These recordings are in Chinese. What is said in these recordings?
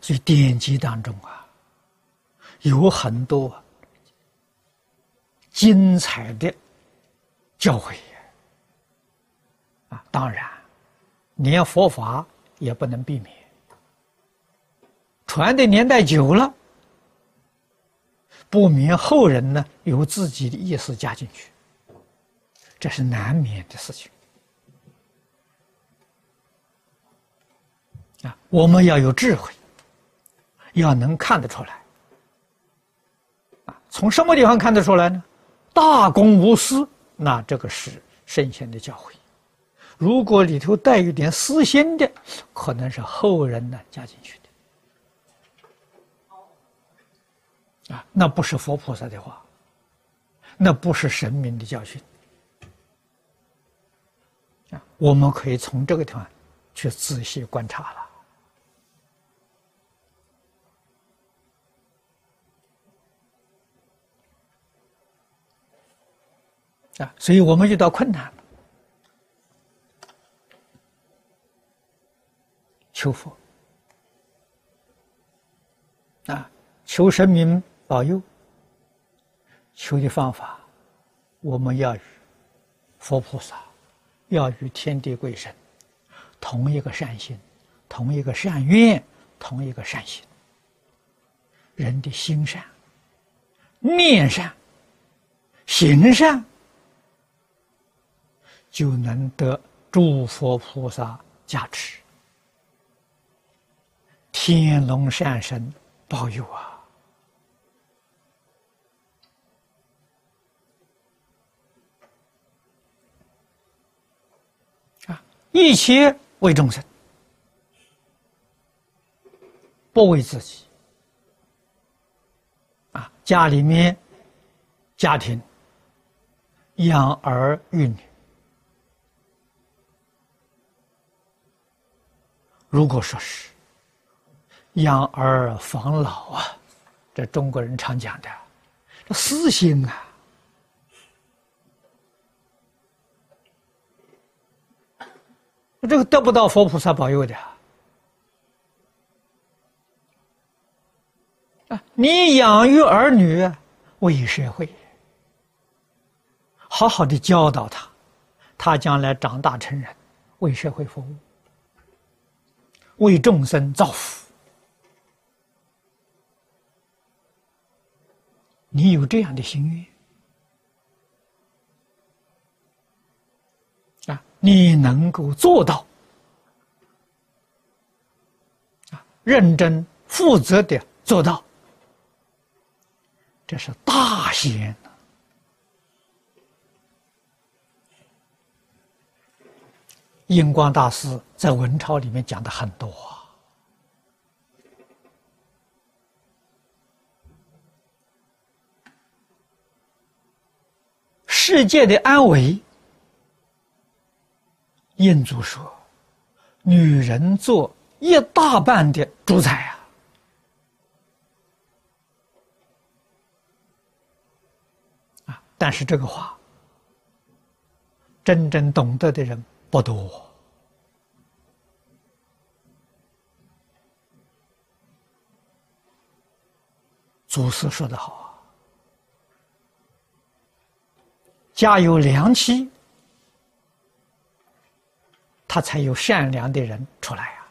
所以典籍当中啊，有很多精彩的教诲啊。当然，连佛法也不能避免，传的年代久了，不免后人呢有自己的意思加进去，这是难免的事情。啊，我们要有智慧，要能看得出来。啊，从什么地方看得出来呢？大公无私，那这个是圣贤的教诲。如果里头带一点私心的，可能是后人呢加进去的。啊，那不是佛菩萨的话，那不是神明的教训。啊，我们可以从这个地方去仔细观察了。啊，所以我们遇到困难，求佛啊，求神明保佑。求的方法，我们要与佛菩萨，要与天地鬼神同一个善心，同一个善愿，同一个善心。人的心善、念善、行善。就能得诸佛菩萨加持，天龙善神保佑啊！啊，一切为众生，不为自己。啊，家里面家庭养儿育女。如果说是养儿防老啊，这中国人常讲的，这私心啊，这个得不到佛菩萨保佑的啊！你养育儿女为社会，好好的教导他，他将来长大成人，为社会服务。为众生造福，你有这样的心愿啊？你能够做到啊？认真负责的做到，这是大贤呐！印光大师在文钞里面讲的很多啊，世界的安危，印祖说，女人做一大半的主宰啊，啊，但是这个话，真正懂得的人。不多。祖师说的好啊，家有良妻，他才有善良的人出来啊；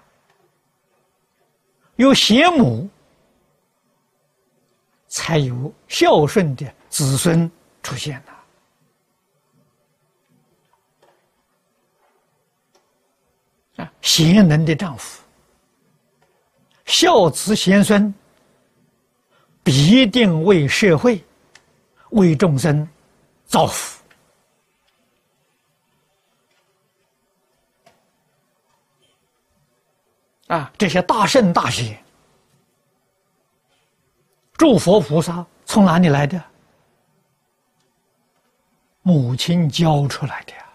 有贤母，才有孝顺的子孙出现呐。贤能的丈夫，孝子贤孙，必定为社会、为众生造福啊！这些大圣大贤，诸佛菩萨从哪里来的？母亲教出来的呀。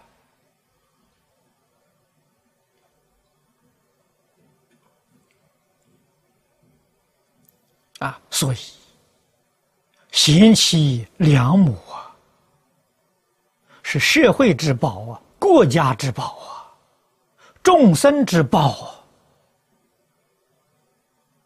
所以贤妻良母啊，是社会之宝啊，国家之宝啊，众生之宝啊。